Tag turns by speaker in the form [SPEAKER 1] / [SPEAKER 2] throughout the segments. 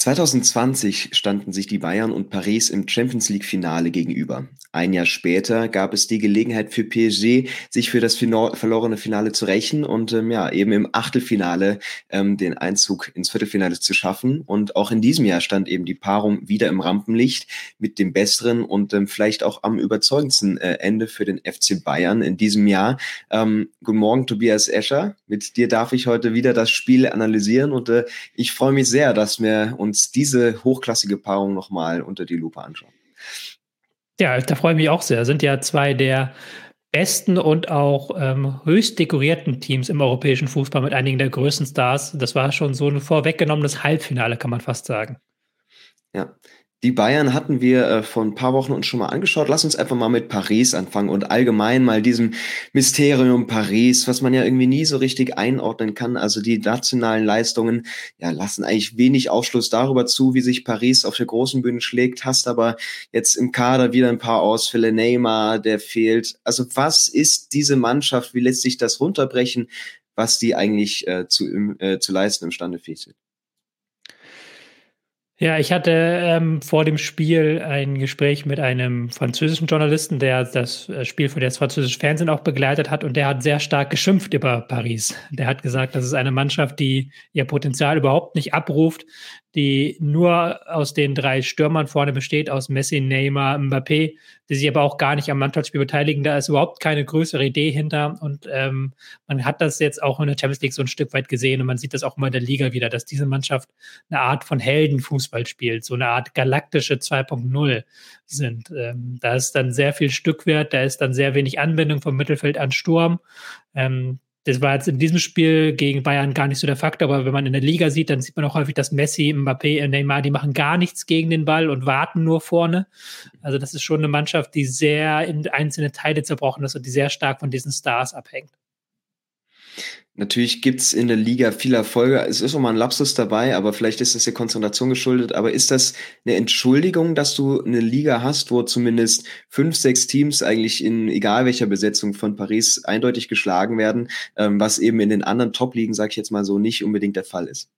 [SPEAKER 1] 2020 standen sich die Bayern und Paris im Champions League Finale gegenüber. Ein Jahr später gab es die Gelegenheit für PSG, sich für das verlorene Finale zu rächen und ähm, ja, eben im Achtelfinale ähm, den Einzug ins Viertelfinale zu schaffen. Und auch in diesem Jahr stand eben die Paarung wieder im Rampenlicht mit dem besseren und ähm, vielleicht auch am überzeugendsten äh, Ende für den FC Bayern in diesem Jahr. Ähm, guten Morgen, Tobias Escher. Mit dir darf ich heute wieder das Spiel analysieren und äh, ich freue mich sehr, dass wir uns uns diese hochklassige Paarung nochmal unter die Lupe anschauen.
[SPEAKER 2] Ja, da freue ich mich auch sehr. Sind ja zwei der besten und auch ähm, höchst dekorierten Teams im europäischen Fußball mit einigen der größten Stars. Das war schon so ein vorweggenommenes Halbfinale, kann man fast sagen.
[SPEAKER 1] Ja, die Bayern hatten wir äh, vor ein paar Wochen uns schon mal angeschaut. Lass uns einfach mal mit Paris anfangen und allgemein mal diesem Mysterium Paris, was man ja irgendwie nie so richtig einordnen kann. Also die nationalen Leistungen ja, lassen eigentlich wenig Aufschluss darüber zu, wie sich Paris auf der großen Bühne schlägt. Hast aber jetzt im Kader wieder ein paar Ausfälle. Neymar, der fehlt. Also was ist diese Mannschaft? Wie lässt sich das runterbrechen, was die eigentlich äh, zu, äh, zu leisten imstande fähig sind?
[SPEAKER 2] Ja, ich hatte ähm, vor dem Spiel ein Gespräch mit einem französischen Journalisten, der das äh, Spiel für das französische Fernsehen auch begleitet hat und der hat sehr stark geschimpft über Paris. Der hat gesagt, das ist eine Mannschaft, die ihr Potenzial überhaupt nicht abruft, die nur aus den drei Stürmern vorne besteht, aus Messi, Neymar, Mbappé, die sich aber auch gar nicht am Mannschaftsspiel beteiligen. Da ist überhaupt keine größere Idee hinter. Und ähm, man hat das jetzt auch in der Champions League so ein Stück weit gesehen und man sieht das auch immer in der Liga wieder, dass diese Mannschaft eine Art von Heldenfußball spielt, so eine Art galaktische 2.0 sind. Ähm, da ist dann sehr viel Stückwert, da ist dann sehr wenig Anwendung vom Mittelfeld an Sturm. Ähm, das war jetzt in diesem Spiel gegen Bayern gar nicht so der Faktor, aber wenn man in der Liga sieht, dann sieht man auch häufig, dass Messi, Mbappé, Neymar, die machen gar nichts gegen den Ball und warten nur vorne. Also das ist schon eine Mannschaft, die sehr in einzelne Teile zerbrochen ist und die sehr stark von diesen Stars abhängt.
[SPEAKER 1] Natürlich gibt's in der Liga viele Erfolge. Es ist auch mal ein Lapsus dabei, aber vielleicht ist das der Konzentration geschuldet. Aber ist das eine Entschuldigung, dass du eine Liga hast, wo zumindest fünf, sechs Teams eigentlich in egal welcher Besetzung von Paris eindeutig geschlagen werden, ähm, was eben in den anderen Top-Ligen, sag ich jetzt mal so, nicht unbedingt der Fall ist?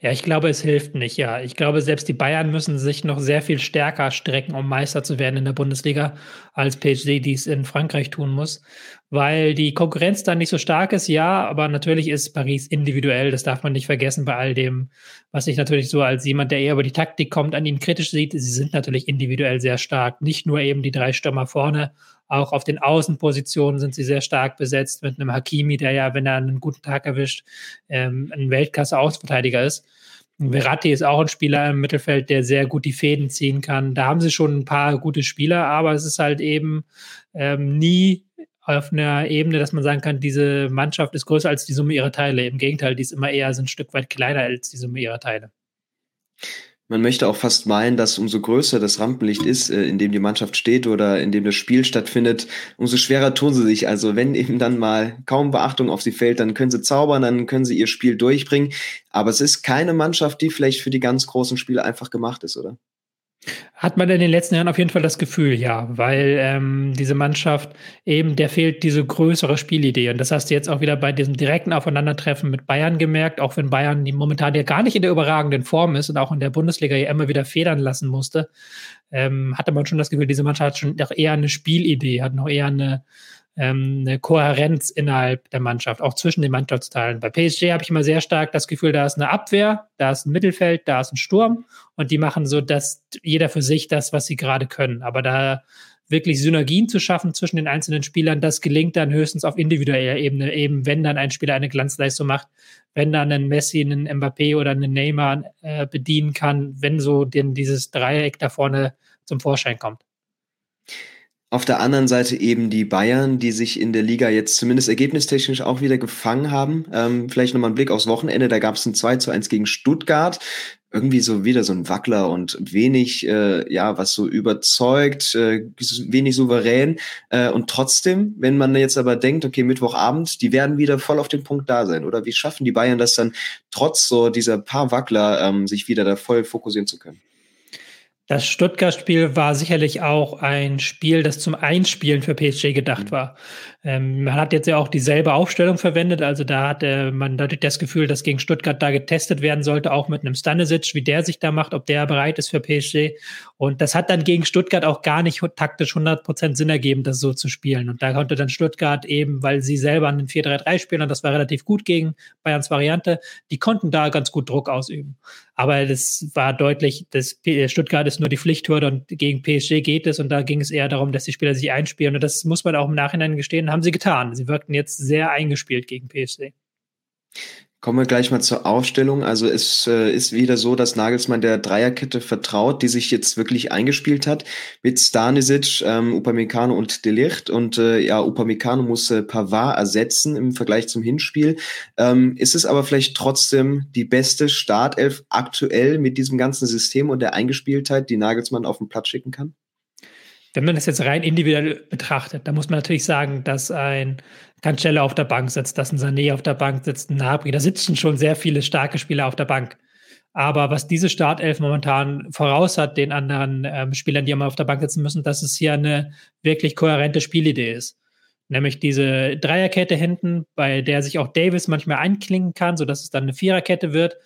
[SPEAKER 2] Ja, ich glaube, es hilft nicht, ja. Ich glaube, selbst die Bayern müssen sich noch sehr viel stärker strecken, um Meister zu werden in der Bundesliga, als PSG dies in Frankreich tun muss, weil die Konkurrenz da nicht so stark ist, ja, aber natürlich ist Paris individuell, das darf man nicht vergessen bei all dem, was ich natürlich so als jemand, der eher über die Taktik kommt, an ihnen kritisch sieht. Sie sind natürlich individuell sehr stark, nicht nur eben die drei Stürmer vorne, auch auf den Außenpositionen sind sie sehr stark besetzt mit einem Hakimi, der ja, wenn er einen guten Tag erwischt, ähm, ein Weltklasse-Außenverteidiger ist. Verratti ist auch ein Spieler im Mittelfeld, der sehr gut die Fäden ziehen kann. Da haben sie schon ein paar gute Spieler, aber es ist halt eben ähm, nie auf einer Ebene, dass man sagen kann, diese Mannschaft ist größer als die Summe ihrer Teile. Im Gegenteil, die ist immer eher so ein Stück weit kleiner als die Summe ihrer Teile.
[SPEAKER 1] Man möchte auch fast meinen, dass umso größer das Rampenlicht ist, äh, in dem die Mannschaft steht oder in dem das Spiel stattfindet, umso schwerer tun sie sich. Also wenn eben dann mal kaum Beachtung auf sie fällt, dann können sie zaubern, dann können sie ihr Spiel durchbringen. Aber es ist keine Mannschaft, die vielleicht für die ganz großen Spiele einfach gemacht ist, oder?
[SPEAKER 2] Hat man in den letzten Jahren auf jeden Fall das Gefühl, ja, weil ähm, diese Mannschaft eben, der fehlt diese größere Spielidee. Und das hast du jetzt auch wieder bei diesem direkten Aufeinandertreffen mit Bayern gemerkt, auch wenn Bayern die momentan ja gar nicht in der überragenden Form ist und auch in der Bundesliga ja immer wieder federn lassen musste, ähm, hatte man schon das Gefühl, diese Mannschaft hat schon noch eher eine Spielidee, hat noch eher eine, ähm, eine Kohärenz innerhalb der Mannschaft, auch zwischen den Mannschaftsteilen. Bei PSG habe ich immer sehr stark das Gefühl, da ist eine Abwehr, da ist ein Mittelfeld, da ist ein Sturm und die machen so, dass jeder für sich das, was sie gerade können. Aber da wirklich Synergien zu schaffen zwischen den einzelnen Spielern, das gelingt dann höchstens auf individueller Ebene, eben wenn dann ein Spieler eine Glanzleistung macht, wenn dann ein Messi, einen Mbappé oder einen Neymar äh, bedienen kann, wenn so denn dieses Dreieck da vorne zum Vorschein kommt.
[SPEAKER 1] Auf der anderen Seite eben die Bayern, die sich in der Liga jetzt zumindest ergebnistechnisch auch wieder gefangen haben. Ähm, vielleicht nochmal ein Blick aufs Wochenende, da gab es ein 2 zu 1 gegen Stuttgart. Irgendwie so wieder so ein Wackler und wenig, äh, ja, was so überzeugt, äh, wenig souverän. Äh, und trotzdem, wenn man jetzt aber denkt, okay, Mittwochabend, die werden wieder voll auf den Punkt da sein. Oder wie schaffen die Bayern das dann trotz so dieser paar Wackler, ähm, sich wieder da voll fokussieren zu können?
[SPEAKER 2] Das Stuttgart-Spiel war sicherlich auch ein Spiel, das zum Einspielen für PSG gedacht mhm. war. Ähm, man hat jetzt ja auch dieselbe Aufstellung verwendet, also da hat äh, man natürlich das Gefühl, dass gegen Stuttgart da getestet werden sollte, auch mit einem Stanisic, wie der sich da macht, ob der bereit ist für PSG. Und das hat dann gegen Stuttgart auch gar nicht taktisch 100% Sinn ergeben, das so zu spielen. Und da konnte dann Stuttgart eben, weil sie selber an den 4-3-3 spielen, und das war relativ gut gegen Bayerns Variante, die konnten da ganz gut Druck ausüben. Aber das war deutlich, dass Stuttgart ist nur die Pflichthürde und gegen PSG geht es und da ging es eher darum, dass die Spieler sich einspielen. Und das muss man auch im Nachhinein gestehen, haben sie getan. Sie wirkten jetzt sehr eingespielt gegen PSG.
[SPEAKER 1] Kommen wir gleich mal zur Aufstellung. Also es äh, ist wieder so, dass Nagelsmann der Dreierkette vertraut, die sich jetzt wirklich eingespielt hat mit Stanisic, ähm, Upamecano und Delicht. Und äh, ja, Upamecano muss äh, Pavard ersetzen im Vergleich zum Hinspiel. Ähm, ist es aber vielleicht trotzdem die beste Startelf aktuell mit diesem ganzen System und der Eingespieltheit, die Nagelsmann auf den Platz schicken kann?
[SPEAKER 2] Wenn man das jetzt rein individuell betrachtet, dann muss man natürlich sagen, dass ein Cancelo auf der Bank sitzt, dass ein Sané auf der Bank sitzt, ein Nabri, da sitzen schon sehr viele starke Spieler auf der Bank. Aber was diese Startelf momentan voraus hat, den anderen ähm, Spielern, die immer auf der Bank sitzen müssen, dass es hier eine wirklich kohärente Spielidee ist. Nämlich diese Dreierkette hinten, bei der sich auch Davis manchmal einklingen kann, sodass es dann eine Viererkette wird.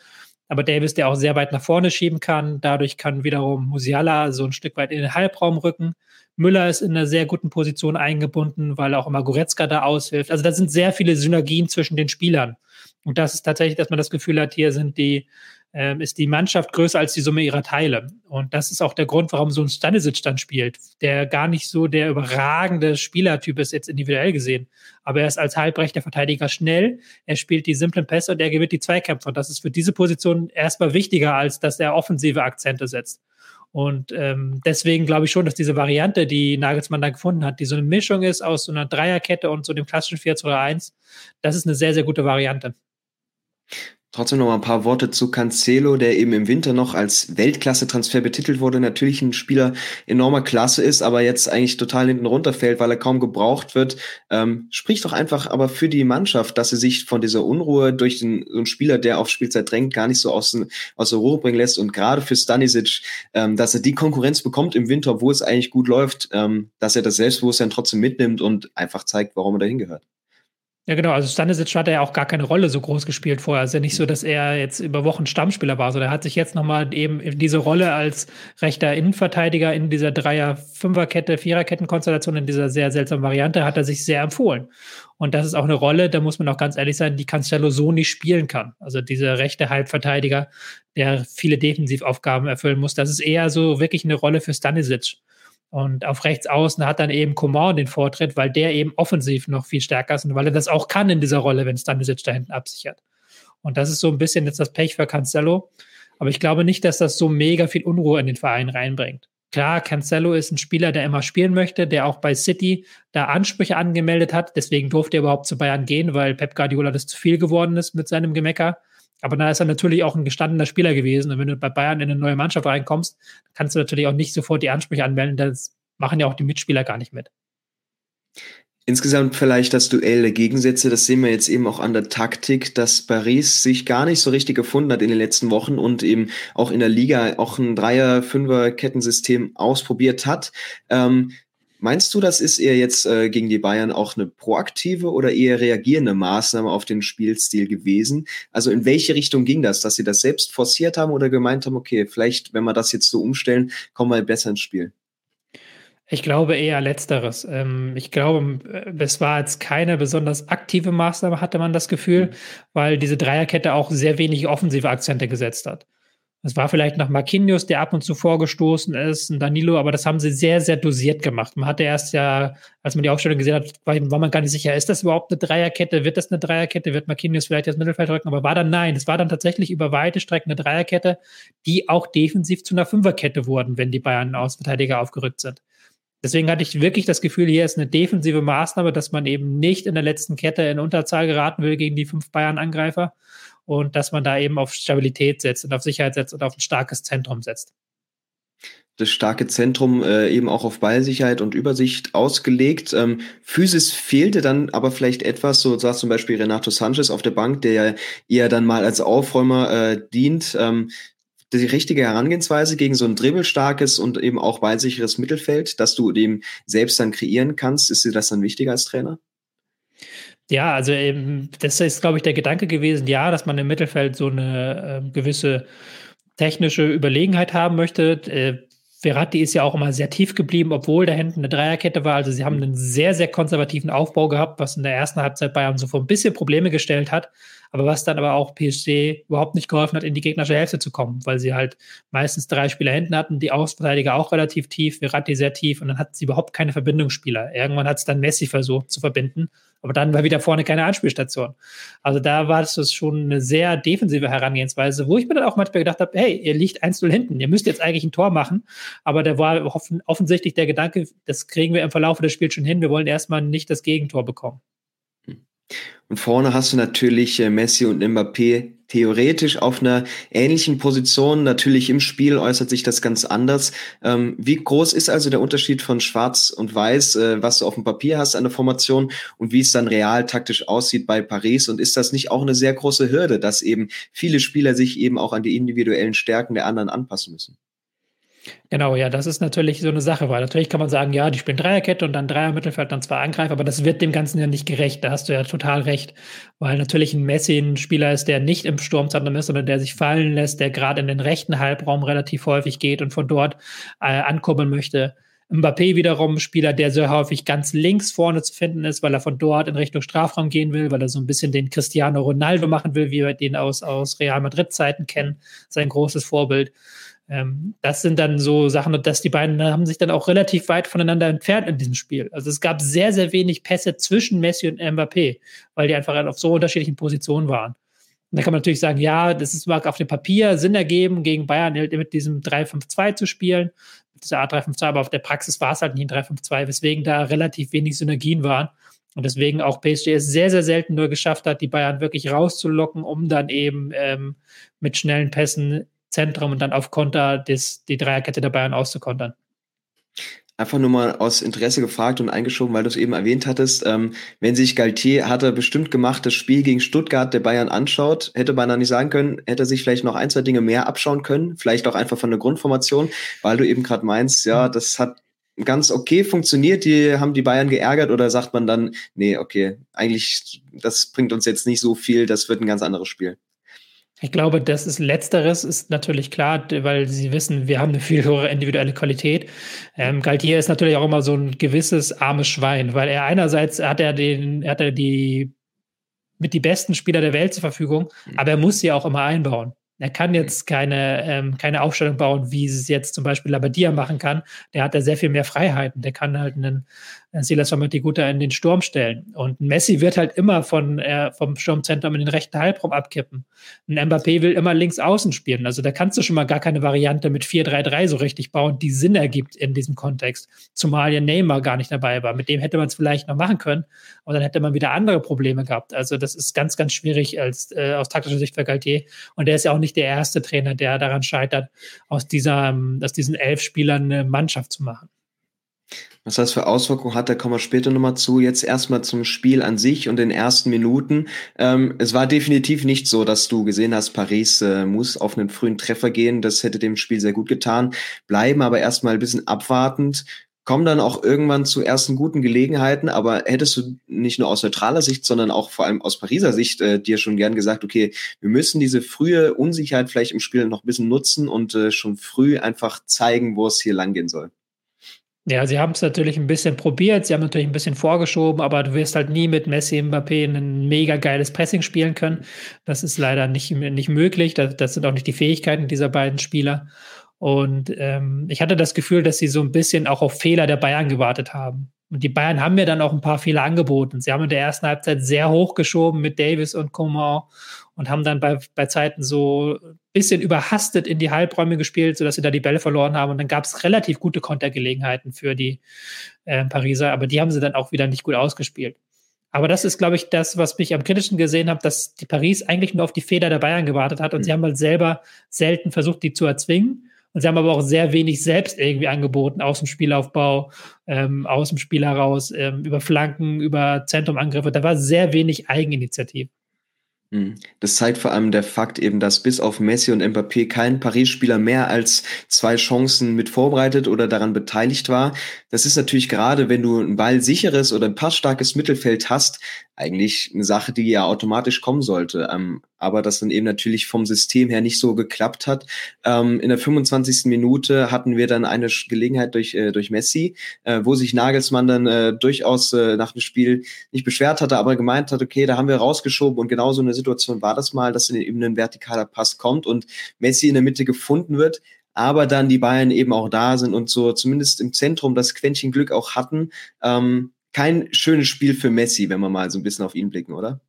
[SPEAKER 2] Aber Davis, der auch sehr weit nach vorne schieben kann. Dadurch kann wiederum Musiala so ein Stück weit in den Halbraum rücken. Müller ist in einer sehr guten Position eingebunden, weil auch immer Goretzka da aushilft. Also da sind sehr viele Synergien zwischen den Spielern. Und das ist tatsächlich, dass man das Gefühl hat, hier sind die, äh, ist die Mannschaft größer als die Summe ihrer Teile. Und das ist auch der Grund, warum so ein Stanisic dann spielt, der gar nicht so der überragende Spielertyp ist, jetzt individuell gesehen. Aber er ist als halbrechter Verteidiger schnell, er spielt die simplen Pässe und er gewinnt die Zweikämpfe. Und das ist für diese Position erstmal wichtiger, als dass er offensive Akzente setzt. Und ähm, deswegen glaube ich schon, dass diese Variante, die Nagelsmann da gefunden hat, die so eine Mischung ist aus so einer Dreierkette und so dem klassischen 4-2-1, das ist eine sehr, sehr gute Variante.
[SPEAKER 1] Trotzdem noch mal ein paar Worte zu Cancelo, der eben im Winter noch als Weltklasse-Transfer betitelt wurde. Natürlich ein Spieler enormer Klasse ist, aber jetzt eigentlich total hinten runterfällt, weil er kaum gebraucht wird. Ähm, spricht doch einfach aber für die Mannschaft, dass sie sich von dieser Unruhe durch den, so einen Spieler, der auf Spielzeit drängt, gar nicht so aus, aus der Ruhe bringen lässt. Und gerade für Stanisic, ähm, dass er die Konkurrenz bekommt im Winter, wo es eigentlich gut läuft, ähm, dass er das Selbstbewusstsein trotzdem mitnimmt und einfach zeigt, warum er dahin gehört.
[SPEAKER 2] Ja, genau. Also Stanisic hat er ja auch gar keine Rolle so groß gespielt vorher. Es ist ja nicht so, dass er jetzt über Wochen Stammspieler war, sondern er hat sich jetzt nochmal eben diese Rolle als rechter Innenverteidiger in dieser Dreier-Fünferkette, Viererketten-Konstellation, in dieser sehr seltsamen Variante, hat er sich sehr empfohlen. Und das ist auch eine Rolle, da muss man auch ganz ehrlich sein, die Cancelo so nicht spielen kann. Also dieser rechte Halbverteidiger, der viele Defensivaufgaben erfüllen muss, das ist eher so wirklich eine Rolle für Stanisic. Und auf rechts außen hat dann eben Coman den Vortritt, weil der eben offensiv noch viel stärker ist und weil er das auch kann in dieser Rolle, wenn Stanisic da hinten absichert. Und das ist so ein bisschen jetzt das Pech für Cancelo. Aber ich glaube nicht, dass das so mega viel Unruhe in den Verein reinbringt. Klar, Cancelo ist ein Spieler, der immer spielen möchte, der auch bei City da Ansprüche angemeldet hat. Deswegen durfte er überhaupt zu Bayern gehen, weil Pep Guardiola das zu viel geworden ist mit seinem Gemecker. Aber da ist er natürlich auch ein gestandener Spieler gewesen. Und wenn du bei Bayern in eine neue Mannschaft reinkommst, kannst du natürlich auch nicht sofort die Ansprüche anmelden. Das machen ja auch die Mitspieler gar nicht mit.
[SPEAKER 1] Insgesamt vielleicht das Duell der Gegensätze, das sehen wir jetzt eben auch an der Taktik, dass Paris sich gar nicht so richtig gefunden hat in den letzten Wochen und eben auch in der Liga auch ein Dreier-, Fünfer-Kettensystem ausprobiert hat. Ähm, Meinst du, das ist eher jetzt äh, gegen die Bayern auch eine proaktive oder eher reagierende Maßnahme auf den Spielstil gewesen? Also in welche Richtung ging das? Dass sie das selbst forciert haben oder gemeint haben, okay, vielleicht, wenn wir das jetzt so umstellen, kommen wir besser ins Spiel?
[SPEAKER 2] Ich glaube eher letzteres. Ähm, ich glaube, es war jetzt keine besonders aktive Maßnahme, hatte man das Gefühl, mhm. weil diese Dreierkette auch sehr wenig offensive Akzente gesetzt hat. Es war vielleicht noch Marquinhos, der ab und zu vorgestoßen ist, und Danilo, aber das haben sie sehr, sehr dosiert gemacht. Man hatte erst ja, als man die Aufstellung gesehen hat, war, man gar nicht sicher, ist das überhaupt eine Dreierkette? Wird das eine Dreierkette? Wird Marquinhos vielleicht das Mittelfeld drücken? Aber war dann nein. Es war dann tatsächlich über weite Strecken eine Dreierkette, die auch defensiv zu einer Fünferkette wurden, wenn die Bayern Außenverteidiger aufgerückt sind. Deswegen hatte ich wirklich das Gefühl, hier ist eine defensive Maßnahme, dass man eben nicht in der letzten Kette in Unterzahl geraten will gegen die fünf Bayern-Angreifer und dass man da eben auf Stabilität setzt und auf Sicherheit setzt und auf ein starkes Zentrum setzt.
[SPEAKER 1] Das starke Zentrum äh, eben auch auf Ballsicherheit und Übersicht ausgelegt. Ähm, Physis fehlte dann aber vielleicht etwas, so saß zum Beispiel Renato Sanchez auf der Bank, der ja eher dann mal als Aufräumer äh, dient. Ähm, die richtige Herangehensweise gegen so ein dribbelstarkes und eben auch ballsicheres Mittelfeld, dass du dem selbst dann kreieren kannst? Ist dir das dann wichtiger als Trainer?
[SPEAKER 2] Ja, also eben, das ist, glaube ich, der Gedanke gewesen, ja, dass man im Mittelfeld so eine äh, gewisse technische Überlegenheit haben möchte. Äh, Verratti ist ja auch immer sehr tief geblieben, obwohl da hinten eine Dreierkette war. Also sie haben einen sehr, sehr konservativen Aufbau gehabt, was in der ersten Halbzeit Bayern so vor ein bisschen Probleme gestellt hat aber was dann aber auch PSG überhaupt nicht geholfen hat, in die gegnerische Hälfte zu kommen, weil sie halt meistens drei Spieler hinten hatten, die Außenverteidiger auch relativ tief, Verratti sehr tief und dann hatten sie überhaupt keine Verbindungsspieler. Irgendwann hat es dann Messi versucht zu verbinden, aber dann war wieder vorne keine Anspielstation. Also da war es schon eine sehr defensive Herangehensweise, wo ich mir dann auch manchmal gedacht habe, hey, ihr liegt 1-0 hinten, ihr müsst jetzt eigentlich ein Tor machen, aber da war offen, offensichtlich der Gedanke, das kriegen wir im Verlauf des Spiels schon hin, wir wollen erstmal nicht das Gegentor bekommen.
[SPEAKER 1] Und vorne hast du natürlich äh, Messi und Mbappé theoretisch auf einer ähnlichen Position. Natürlich im Spiel äußert sich das ganz anders. Ähm, wie groß ist also der Unterschied von Schwarz und Weiß, äh, was du auf dem Papier hast an der Formation und wie es dann real taktisch aussieht bei Paris? Und ist das nicht auch eine sehr große Hürde, dass eben viele Spieler sich eben auch an die individuellen Stärken der anderen anpassen müssen?
[SPEAKER 2] Genau, ja, das ist natürlich so eine Sache, weil natürlich kann man sagen, ja, die spielen Dreierkette und dann Dreier Mittelfeld, dann zwei Angreifer, aber das wird dem Ganzen ja nicht gerecht. Da hast du ja total recht, weil natürlich ein Messi ein Spieler ist, der nicht im Sturmzentrum ist, sondern der sich fallen lässt, der gerade in den rechten Halbraum relativ häufig geht und von dort äh, ankurbeln möchte. Mbappé wiederum Spieler, der sehr häufig ganz links vorne zu finden ist, weil er von dort in Richtung Strafraum gehen will, weil er so ein bisschen den Cristiano Ronaldo machen will, wie wir den aus, aus Real Madrid Zeiten kennen, sein großes Vorbild. Ähm, das sind dann so Sachen, und dass die beiden haben sich dann auch relativ weit voneinander entfernt in diesem Spiel. Also es gab sehr, sehr wenig Pässe zwischen Messi und Mbappé, weil die einfach auf so unterschiedlichen Positionen waren. Und da kann man natürlich sagen, ja, das ist, mag auf dem Papier Sinn ergeben, gegen Bayern mit diesem 3-5-2 zu spielen, mit dieser Art 3-5-2, aber auf der Praxis war es halt nicht ein 3-5-2, weswegen da relativ wenig Synergien waren. Und deswegen auch PSG es sehr, sehr selten nur geschafft hat, die Bayern wirklich rauszulocken, um dann eben ähm, mit schnellen Pässen Zentrum und dann auf Konter des, die Dreierkette der Bayern auszukontern.
[SPEAKER 1] Einfach nur mal aus Interesse gefragt und eingeschoben, weil du es eben erwähnt hattest. Ähm, wenn sich Galtier hat er bestimmt gemacht, das Spiel gegen Stuttgart der Bayern anschaut, hätte man dann nicht sagen können, hätte er sich vielleicht noch ein, zwei Dinge mehr abschauen können, vielleicht auch einfach von der Grundformation, weil du eben gerade meinst, ja, mhm. das hat ganz okay funktioniert, die haben die Bayern geärgert oder sagt man dann, nee, okay, eigentlich, das bringt uns jetzt nicht so viel, das wird ein ganz anderes Spiel.
[SPEAKER 2] Ich glaube, das ist Letzteres, ist natürlich klar, weil sie wissen, wir haben eine viel höhere individuelle Qualität. Ähm, Galtier ist natürlich auch immer so ein gewisses armes Schwein, weil er einerseits hat er den, hat er die mit die besten Spieler der Welt zur Verfügung, mhm. aber er muss sie auch immer einbauen. Er kann jetzt keine, ähm, keine Aufstellung bauen, wie es jetzt zum Beispiel Labadia machen kann. Der hat da sehr viel mehr Freiheiten. Der kann halt einen Silas Guter in den Sturm stellen. Und Messi wird halt immer von, äh, vom Sturmzentrum in den rechten Halbraum abkippen. Ein Mbappé will immer links außen spielen. Also da kannst du schon mal gar keine Variante mit 4-3-3 so richtig bauen, die Sinn ergibt in diesem Kontext. Zumal ja Neymar gar nicht dabei war. Mit dem hätte man es vielleicht noch machen können. Und dann hätte man wieder andere Probleme gehabt. Also das ist ganz, ganz schwierig als, äh, aus taktischer Sicht für Galtier. Und der ist ja auch nicht der erste Trainer, der daran scheitert, aus, dieser, aus diesen elf Spielern eine Mannschaft zu machen.
[SPEAKER 1] Was das für Auswirkungen hat, da kommen wir später nochmal zu. Jetzt erstmal zum Spiel an sich und den ersten Minuten. Ähm, es war definitiv nicht so, dass du gesehen hast, Paris äh, muss auf einen frühen Treffer gehen. Das hätte dem Spiel sehr gut getan. Bleiben aber erstmal ein bisschen abwartend kommen dann auch irgendwann zu ersten guten Gelegenheiten, aber hättest du nicht nur aus neutraler Sicht, sondern auch vor allem aus Pariser Sicht äh, dir schon gern gesagt, okay, wir müssen diese frühe Unsicherheit vielleicht im Spiel noch ein bisschen nutzen und äh, schon früh einfach zeigen, wo es hier langgehen soll.
[SPEAKER 2] Ja, sie haben es natürlich ein bisschen probiert, sie haben natürlich ein bisschen vorgeschoben, aber du wirst halt nie mit Messi Mbappé ein mega geiles Pressing spielen können. Das ist leider nicht, nicht möglich. Das, das sind auch nicht die Fähigkeiten dieser beiden Spieler. Und ähm, ich hatte das Gefühl, dass sie so ein bisschen auch auf Fehler der Bayern gewartet haben. Und die Bayern haben mir dann auch ein paar Fehler angeboten. Sie haben in der ersten Halbzeit sehr hochgeschoben mit Davis und Coman und haben dann bei, bei Zeiten so ein bisschen überhastet in die Halbräume gespielt, sodass sie da die Bälle verloren haben. Und dann gab es relativ gute Kontergelegenheiten für die äh, Pariser, aber die haben sie dann auch wieder nicht gut ausgespielt. Aber das ist, glaube ich, das, was mich am kritischsten gesehen habe, dass die Paris eigentlich nur auf die Fehler der Bayern gewartet hat und mhm. sie haben halt selber selten versucht, die zu erzwingen. Und sie haben aber auch sehr wenig selbst irgendwie angeboten, aus dem Spielaufbau, ähm, aus dem Spiel heraus, ähm, über Flanken, über Zentrumangriffe. Da war sehr wenig Eigeninitiative.
[SPEAKER 1] Mhm. Das zeigt vor allem der Fakt eben, dass bis auf Messi und Mbappé kein Paris-Spieler mehr als zwei Chancen mit vorbereitet oder daran beteiligt war. Das ist natürlich gerade, wenn du ein ballsicheres oder ein passstarkes Mittelfeld hast, eigentlich eine Sache, die ja automatisch kommen sollte. Ähm, aber das dann eben natürlich vom System her nicht so geklappt hat. Ähm, in der 25. Minute hatten wir dann eine Gelegenheit durch, äh, durch Messi, äh, wo sich Nagelsmann dann äh, durchaus äh, nach dem Spiel nicht beschwert hatte, aber gemeint hat, okay, da haben wir rausgeschoben und genau so eine Situation war das mal, dass eben ein vertikaler Pass kommt und Messi in der Mitte gefunden wird aber dann die Bayern eben auch da sind und so zumindest im Zentrum das Quäntchen Glück auch hatten. Ähm, kein schönes Spiel für Messi, wenn wir mal so ein bisschen auf ihn blicken, oder?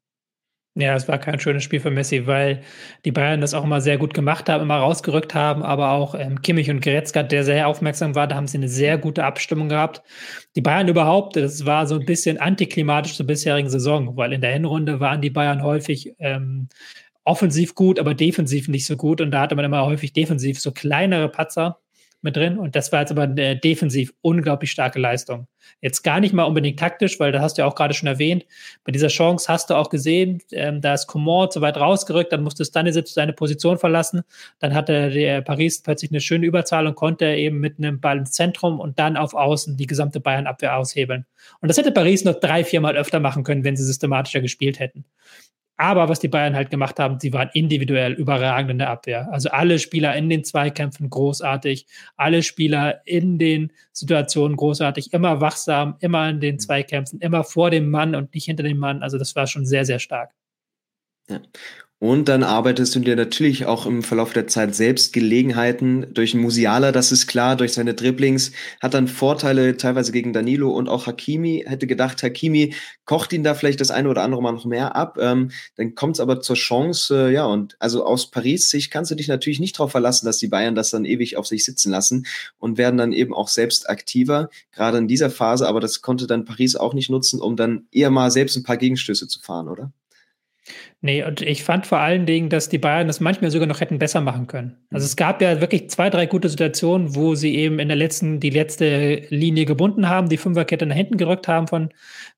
[SPEAKER 2] Ja, es war kein schönes Spiel für Messi, weil die Bayern das auch immer sehr gut gemacht haben, immer rausgerückt haben, aber auch ähm, Kimmich und Goretzka, der sehr aufmerksam war, da haben sie eine sehr gute Abstimmung gehabt. Die Bayern überhaupt, das war so ein bisschen antiklimatisch zur bisherigen Saison, weil in der Hinrunde waren die Bayern häufig ähm, offensiv gut, aber defensiv nicht so gut und da hatte man immer häufig defensiv so kleinere Patzer mit drin. Und das war jetzt aber eine defensiv unglaublich starke Leistung. Jetzt gar nicht mal unbedingt taktisch, weil da hast du ja auch gerade schon erwähnt, bei dieser Chance hast du auch gesehen, ähm, da ist Coman zu weit rausgerückt, dann musste Stanisic seine Position verlassen. Dann hatte der Paris plötzlich eine schöne Überzahl und konnte eben mit einem Ball ins Zentrum und dann auf Außen die gesamte Bayern-Abwehr aushebeln. Und das hätte Paris noch drei, viermal öfter machen können, wenn sie systematischer gespielt hätten. Aber was die Bayern halt gemacht haben, sie waren individuell überragend in der Abwehr. Also alle Spieler in den Zweikämpfen großartig, alle Spieler in den Situationen großartig, immer wachsam, immer in den Zweikämpfen, immer vor dem Mann und nicht hinter dem Mann. Also das war schon sehr, sehr stark.
[SPEAKER 1] Ja. Und dann arbeitest du dir natürlich auch im Verlauf der Zeit selbst Gelegenheiten durch Musiala, das ist klar, durch seine Dribblings, hat dann Vorteile teilweise gegen Danilo und auch Hakimi. Hätte gedacht, Hakimi kocht ihn da vielleicht das eine oder andere Mal noch mehr ab. Ähm, dann kommt es aber zur Chance, äh, ja, und also aus Paris Sicht kannst du dich natürlich nicht darauf verlassen, dass die Bayern das dann ewig auf sich sitzen lassen und werden dann eben auch selbst aktiver, gerade in dieser Phase, aber das konnte dann Paris auch nicht nutzen, um dann eher mal selbst ein paar Gegenstöße zu fahren, oder?
[SPEAKER 2] Nee, und ich fand vor allen Dingen, dass die Bayern das manchmal sogar noch hätten besser machen können. Also es gab ja wirklich zwei, drei gute Situationen, wo sie eben in der letzten, die letzte Linie gebunden haben, die Fünferkette nach hinten gerückt haben von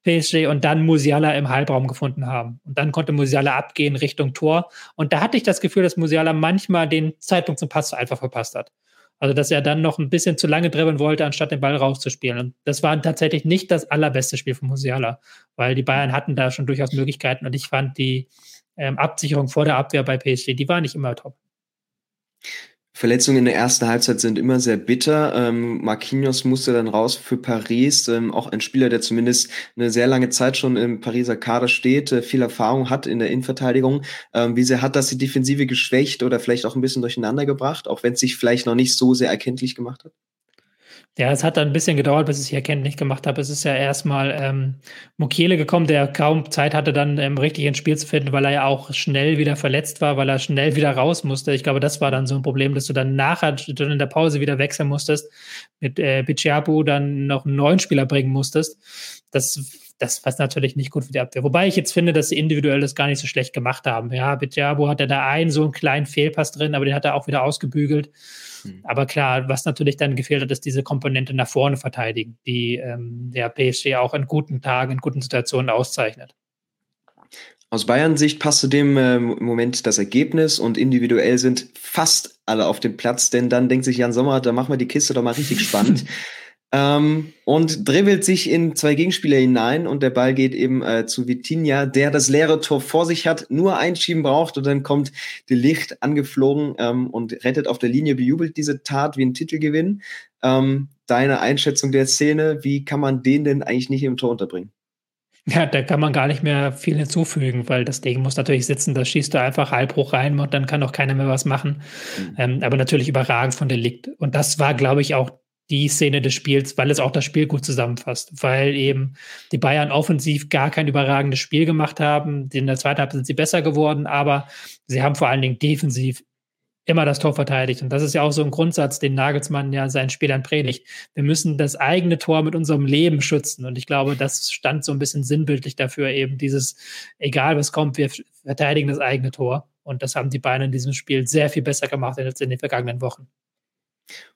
[SPEAKER 2] PSG und dann Musiala im Halbraum gefunden haben. Und dann konnte Musiala abgehen Richtung Tor. Und da hatte ich das Gefühl, dass Musiala manchmal den Zeitpunkt zum Pass einfach verpasst hat. Also, dass er dann noch ein bisschen zu lange dribbeln wollte, anstatt den Ball rauszuspielen. Und das war tatsächlich nicht das allerbeste Spiel von Musiala, weil die Bayern hatten da schon durchaus Möglichkeiten und ich fand die ähm, Absicherung vor der Abwehr bei PSG, die war nicht immer top.
[SPEAKER 1] Verletzungen in der ersten Halbzeit sind immer sehr bitter. Ähm, Marquinhos musste dann raus für Paris, ähm, auch ein Spieler, der zumindest eine sehr lange Zeit schon im Pariser Kader steht, äh, viel Erfahrung hat in der Innenverteidigung. Ähm, wie sehr hat das die Defensive geschwächt oder vielleicht auch ein bisschen durcheinander gebracht, auch wenn es sich vielleicht noch nicht so sehr erkenntlich gemacht hat?
[SPEAKER 2] Ja, es hat dann ein bisschen gedauert, bis ich es erkenntlich gemacht habe. Es ist ja erstmal ähm, Mukiele gekommen, der kaum Zeit hatte, dann ähm, richtig ins Spiel zu finden, weil er ja auch schnell wieder verletzt war, weil er schnell wieder raus musste. Ich glaube, das war dann so ein Problem, dass du dann nachher dann in der Pause wieder wechseln musstest, mit äh, Bichiapu dann noch einen neuen Spieler bringen musstest. Das das war natürlich nicht gut für die Abwehr. Wobei ich jetzt finde, dass sie individuell das gar nicht so schlecht gemacht haben. Ja, Bichiapu hatte da einen so einen kleinen Fehlpass drin, aber den hat er auch wieder ausgebügelt. Mhm. Aber klar, was natürlich dann gefehlt hat, ist diese Komponente nach vorne verteidigen, die ähm, der PSG auch in guten Tagen, in guten Situationen auszeichnet.
[SPEAKER 1] Aus Bayern-Sicht passt zu dem äh, Moment das Ergebnis und individuell sind fast alle auf dem Platz, denn dann denkt sich Jan Sommer, da machen wir die Kiste doch mal richtig spannend. Ähm, und dribbelt sich in zwei Gegenspieler hinein und der Ball geht eben äh, zu Vitinha, der das leere Tor vor sich hat, nur einschieben braucht und dann kommt die Licht angeflogen ähm, und rettet auf der Linie, bejubelt diese Tat wie ein Titelgewinn. Ähm, deine Einschätzung der Szene, wie kann man den denn eigentlich nicht im Tor unterbringen?
[SPEAKER 2] Ja, da kann man gar nicht mehr viel hinzufügen, weil das Ding muss natürlich sitzen, da schießt du einfach halb hoch rein und dann kann auch keiner mehr was machen. Mhm. Ähm, aber natürlich überragend von Delikt. Und das war, glaube ich, auch die Szene des Spiels, weil es auch das Spiel gut zusammenfasst, weil eben die Bayern offensiv gar kein überragendes Spiel gemacht haben. In der zweiten Halbzeit sind sie besser geworden, aber sie haben vor allen Dingen defensiv immer das Tor verteidigt. Und das ist ja auch so ein Grundsatz, den Nagelsmann ja seinen Spielern predigt. Wir müssen das eigene Tor mit unserem Leben schützen. Und ich glaube, das stand so ein bisschen sinnbildlich dafür, eben dieses, egal was kommt, wir verteidigen das eigene Tor. Und das haben die Bayern in diesem Spiel sehr viel besser gemacht als in den vergangenen Wochen.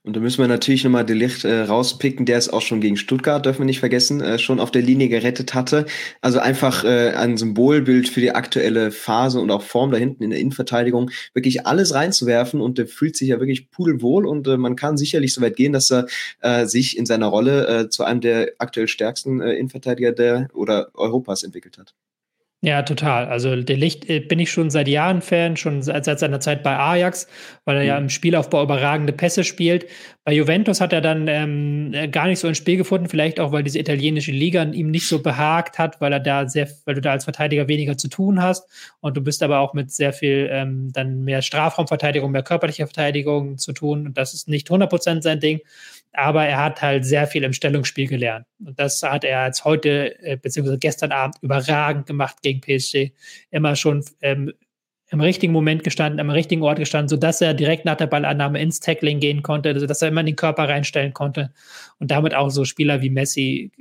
[SPEAKER 1] Und da müssen wir natürlich nochmal Delicht äh, rauspicken, der es auch schon gegen Stuttgart, dürfen wir nicht vergessen, äh, schon auf der Linie gerettet hatte. Also einfach äh, ein Symbolbild für die aktuelle Phase und auch Form da hinten in der Innenverteidigung, wirklich alles reinzuwerfen und der fühlt sich ja wirklich pudelwohl und äh, man kann sicherlich so weit gehen, dass er äh, sich in seiner Rolle äh, zu einem der aktuell stärksten Innenverteidiger der oder Europas entwickelt hat.
[SPEAKER 2] Ja, total. Also der Licht äh, bin ich schon seit Jahren Fan, schon seit, seit seiner Zeit bei Ajax, weil er mhm. ja im Spielaufbau überragende Pässe spielt. Bei Juventus hat er dann ähm, äh, gar nicht so ins Spiel gefunden, vielleicht auch, weil diese italienische Liga ihm nicht so behagt hat, weil er da sehr, weil du da als Verteidiger weniger zu tun hast und du bist aber auch mit sehr viel ähm, dann mehr Strafraumverteidigung, mehr körperlicher Verteidigung zu tun. Und das ist nicht 100% sein Ding aber er hat halt sehr viel im Stellungsspiel gelernt. Und das hat er jetzt heute, äh, beziehungsweise gestern Abend überragend gemacht gegen PSG. Immer schon ähm, im richtigen Moment gestanden, am richtigen Ort gestanden, sodass er direkt nach der Ballannahme ins Tackling gehen konnte, sodass er immer den Körper reinstellen konnte und damit auch so Spieler wie Messi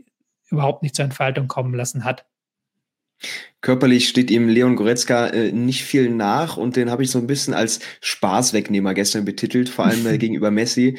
[SPEAKER 2] überhaupt nicht zur Entfaltung kommen lassen hat.
[SPEAKER 1] Körperlich steht ihm Leon Goretzka äh, nicht viel nach und den habe ich so ein bisschen als Spaßwegnehmer gestern betitelt, vor allem äh, gegenüber Messi.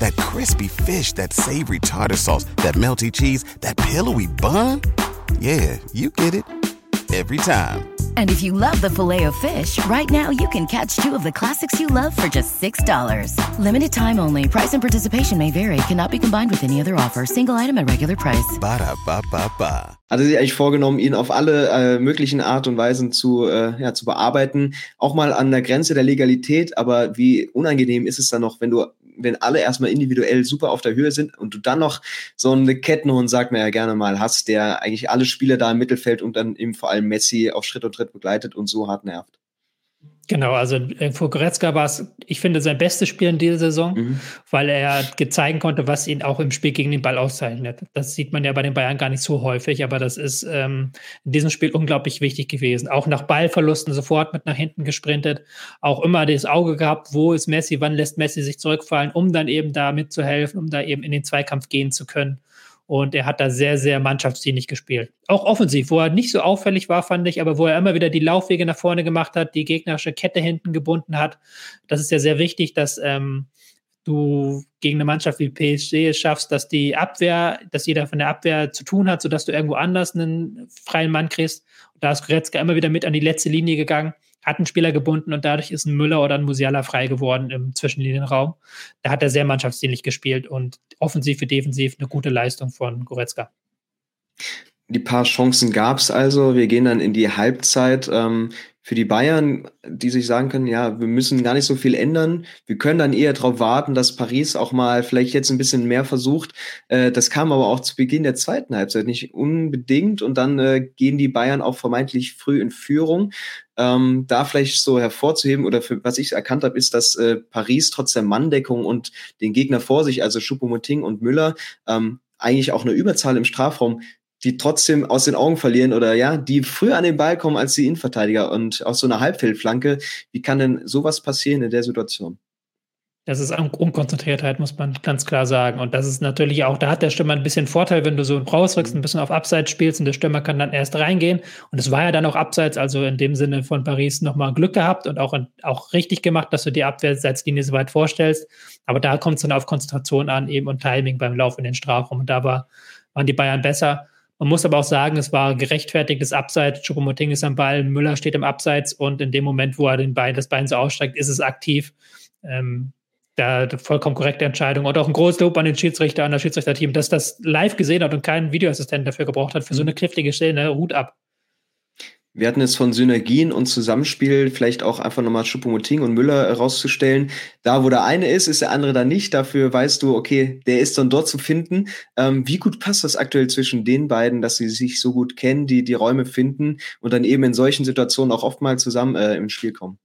[SPEAKER 1] that crispy fish, that savory tartar sauce, that melty cheese, that pillowy bun. Yeah, you get it every time. And if you love the filet of fish, right now you can catch two of the classics you love for just $6. Limited time only. Price and participation may vary. Cannot be combined with any other offer. Single item at regular price. Ba da ba ba ba. Hatte sich eigentlich vorgenommen, ihn auf alle äh, möglichen Art und Weisen zu, äh, ja, zu bearbeiten. Auch mal an der Grenze der Legalität. Aber wie unangenehm ist es dann noch, wenn du wenn alle erstmal individuell super auf der Höhe sind und du dann noch so eine Kettenhund, sagt man ja gerne mal, hast, der eigentlich alle Spieler da im Mittelfeld und dann eben vor allem Messi auf Schritt und Tritt begleitet und so hart nervt.
[SPEAKER 2] Genau, also äh, vor Goretzka war es, ich finde, sein bestes Spiel in dieser Saison, mhm. weil er zeigen konnte, was ihn auch im Spiel gegen den Ball auszeichnet. Das sieht man ja bei den Bayern gar nicht so häufig, aber das ist ähm, in diesem Spiel unglaublich wichtig gewesen. Auch nach Ballverlusten sofort mit nach hinten gesprintet, auch immer das Auge gehabt, wo ist Messi, wann lässt Messi sich zurückfallen, um dann eben da mitzuhelfen, um da eben in den Zweikampf gehen zu können. Und er hat da sehr, sehr mannschaftsdienlich gespielt. Auch offensiv, wo er nicht so auffällig war, fand ich, aber wo er immer wieder die Laufwege nach vorne gemacht hat, die gegnerische Kette hinten gebunden hat. Das ist ja sehr wichtig, dass ähm, du gegen eine Mannschaft wie PSG es schaffst, dass die Abwehr, dass jeder von der Abwehr zu tun hat, sodass du irgendwo anders einen freien Mann kriegst. Und da ist Goretzka immer wieder mit an die letzte Linie gegangen hat einen Spieler gebunden und dadurch ist ein Müller oder ein Musiala frei geworden im Zwischenlinienraum. Da hat er sehr mannschaftsdienlich gespielt und offensiv wie defensiv eine gute Leistung von Goretzka.
[SPEAKER 1] Die paar Chancen gab es also. Wir gehen dann in die Halbzeit. Ähm, für die Bayern, die sich sagen können, ja, wir müssen gar nicht so viel ändern. Wir können dann eher darauf warten, dass Paris auch mal vielleicht jetzt ein bisschen mehr versucht. Äh, das kam aber auch zu Beginn der zweiten Halbzeit nicht unbedingt. Und dann äh, gehen die Bayern auch vermeintlich früh in Führung. Ähm, da vielleicht so hervorzuheben oder für, was ich erkannt habe, ist, dass äh, Paris trotz der Manndeckung und den Gegner vor sich, also Choupo-Moting und Müller, ähm, eigentlich auch eine Überzahl im Strafraum die trotzdem aus den Augen verlieren oder ja, die früher an den Ball kommen als die Innenverteidiger und aus so einer Halbfeldflanke. Wie kann denn sowas passieren in der Situation?
[SPEAKER 2] Das ist Unkonzentriertheit, muss man ganz klar sagen. Und das ist natürlich auch, da hat der Stürmer ein bisschen Vorteil, wenn du so rausrückst, ein bisschen auf Abseits spielst und der Stürmer kann dann erst reingehen. Und es war ja dann auch Abseits, also in dem Sinne von Paris nochmal Glück gehabt und auch, auch richtig gemacht, dass du die Abwehrseitslinie so weit vorstellst. Aber da kommt es dann auf Konzentration an eben und Timing beim Lauf in den Strafraum. Und da war, waren die Bayern besser. Man muss aber auch sagen, es war gerechtfertigtes Abseits. Choupo-Moting ist am Ball, Müller steht im Abseits und in dem Moment, wo er den Bein, das Bein so aussteigt, ist es aktiv. Ähm, da vollkommen korrekte Entscheidung und auch ein großes Lob an den Schiedsrichter, an das Schiedsrichterteam, dass das live gesehen hat und keinen Videoassistenten dafür gebraucht hat, für so eine knifflige Szene. Hut ab.
[SPEAKER 1] Wir hatten es von Synergien und Zusammenspiel, vielleicht auch einfach nochmal Schuppomoting und Müller rauszustellen. Da, wo der eine ist, ist der andere da nicht. Dafür weißt du, okay, der ist dann dort zu finden. Ähm, wie gut passt das aktuell zwischen den beiden, dass sie sich so gut kennen, die die Räume finden und dann eben in solchen Situationen auch oftmals zusammen äh, ins Spiel kommen?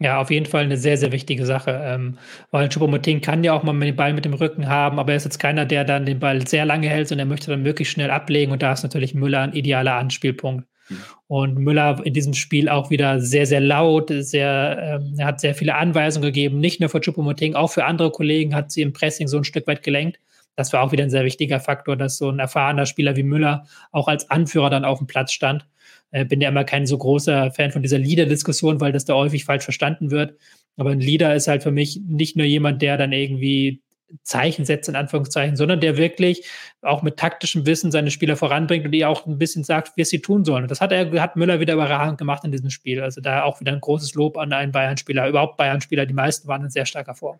[SPEAKER 2] Ja, auf jeden Fall eine sehr, sehr wichtige Sache, ähm, weil Choupo-Moting kann ja auch mal den Ball mit dem Rücken haben, aber er ist jetzt keiner, der dann den Ball sehr lange hält, sondern er möchte dann möglichst schnell ablegen und da ist natürlich Müller ein idealer Anspielpunkt. Mhm. Und Müller in diesem Spiel auch wieder sehr, sehr laut, sehr, ähm, er hat sehr viele Anweisungen gegeben, nicht nur für Choupo-Moting, auch für andere Kollegen hat sie im Pressing so ein Stück weit gelenkt. Das war auch wieder ein sehr wichtiger Faktor, dass so ein erfahrener Spieler wie Müller auch als Anführer dann auf dem Platz stand äh, bin ja immer kein so großer Fan von dieser Leader-Diskussion, weil das da häufig falsch verstanden wird. Aber ein Leader ist halt für mich nicht nur jemand, der dann irgendwie Zeichen setzt, in Anführungszeichen, sondern der wirklich auch mit taktischem Wissen seine Spieler voranbringt und ihr auch ein bisschen sagt, wie sie tun sollen. Und das hat er, hat Müller wieder überragend gemacht in diesem Spiel. Also da auch wieder ein großes Lob an einen Bayern-Spieler, überhaupt Bayern-Spieler. Die meisten waren in sehr starker Form.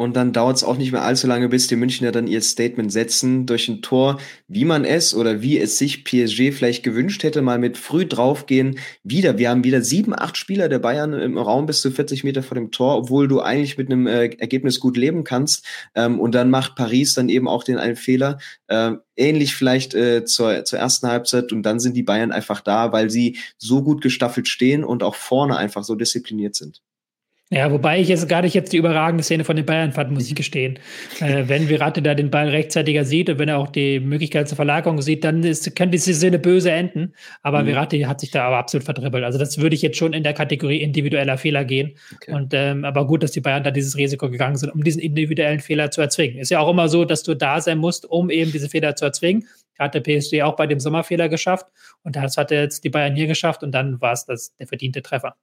[SPEAKER 1] Und dann dauert es auch nicht mehr allzu lange, bis die Münchner dann ihr Statement setzen durch ein Tor, wie man es oder wie es sich PSG vielleicht gewünscht hätte, mal mit früh draufgehen. Wieder, wir haben wieder sieben, acht Spieler der Bayern im Raum bis zu 40 Meter vor dem Tor, obwohl du eigentlich mit einem äh, Ergebnis gut leben kannst. Ähm, und dann macht Paris dann eben auch den einen Fehler. Äh, ähnlich vielleicht äh, zur, zur ersten Halbzeit und dann sind die Bayern einfach da, weil sie so gut gestaffelt stehen und auch vorne einfach so diszipliniert sind.
[SPEAKER 2] Ja, wobei ich jetzt gar nicht jetzt die überragende Szene von den Bayern fand, muss ich gestehen. Äh, wenn Virate da den Ball rechtzeitiger sieht und wenn er auch die Möglichkeit zur Verlagerung sieht, dann ist, kann diese Szene böse enden. Aber mhm. Virate hat sich da aber absolut verdribbelt. Also das würde ich jetzt schon in der Kategorie individueller Fehler gehen. Okay. Und ähm, aber gut, dass die Bayern da dieses Risiko gegangen sind, um diesen individuellen Fehler zu erzwingen. Ist ja auch immer so, dass du da sein musst, um eben diese Fehler zu erzwingen. Hat der PSG auch bei dem Sommerfehler geschafft und das hat jetzt die Bayern hier geschafft und dann war es das der verdiente Treffer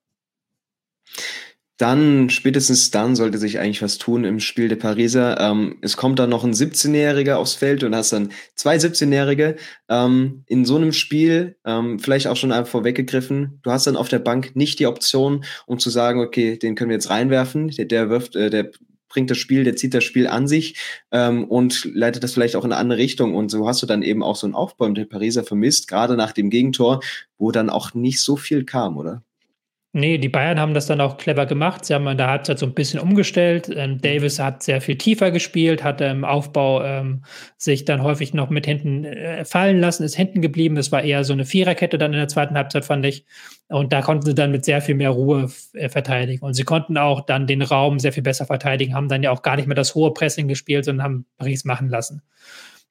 [SPEAKER 1] dann, spätestens dann, sollte sich eigentlich was tun im Spiel der Pariser. Ähm, es kommt dann noch ein 17-Jähriger aufs Feld und hast dann zwei 17-Jährige. Ähm, in so einem Spiel, ähm, vielleicht auch schon einfach vorweggegriffen, du hast dann auf der Bank nicht die Option, um zu sagen, okay, den können wir jetzt reinwerfen, der, der wirft, äh, der bringt das Spiel, der zieht das Spiel an sich ähm, und leitet das vielleicht auch in eine andere Richtung. Und so hast du dann eben auch so einen Aufbau der Pariser vermisst, gerade nach dem Gegentor, wo dann auch nicht so viel kam, oder?
[SPEAKER 2] Nee, die Bayern haben das dann auch clever gemacht. Sie haben in der Halbzeit so ein bisschen umgestellt. Ähm, Davis hat sehr viel tiefer gespielt, hat im Aufbau ähm, sich dann häufig noch mit hinten äh, fallen lassen, ist hinten geblieben. Das war eher so eine Viererkette dann in der zweiten Halbzeit, fand ich. Und da konnten sie dann mit sehr viel mehr Ruhe äh, verteidigen. Und sie konnten auch dann den Raum sehr viel besser verteidigen, haben dann ja auch gar nicht mehr das hohe Pressing gespielt, sondern haben Paris machen lassen.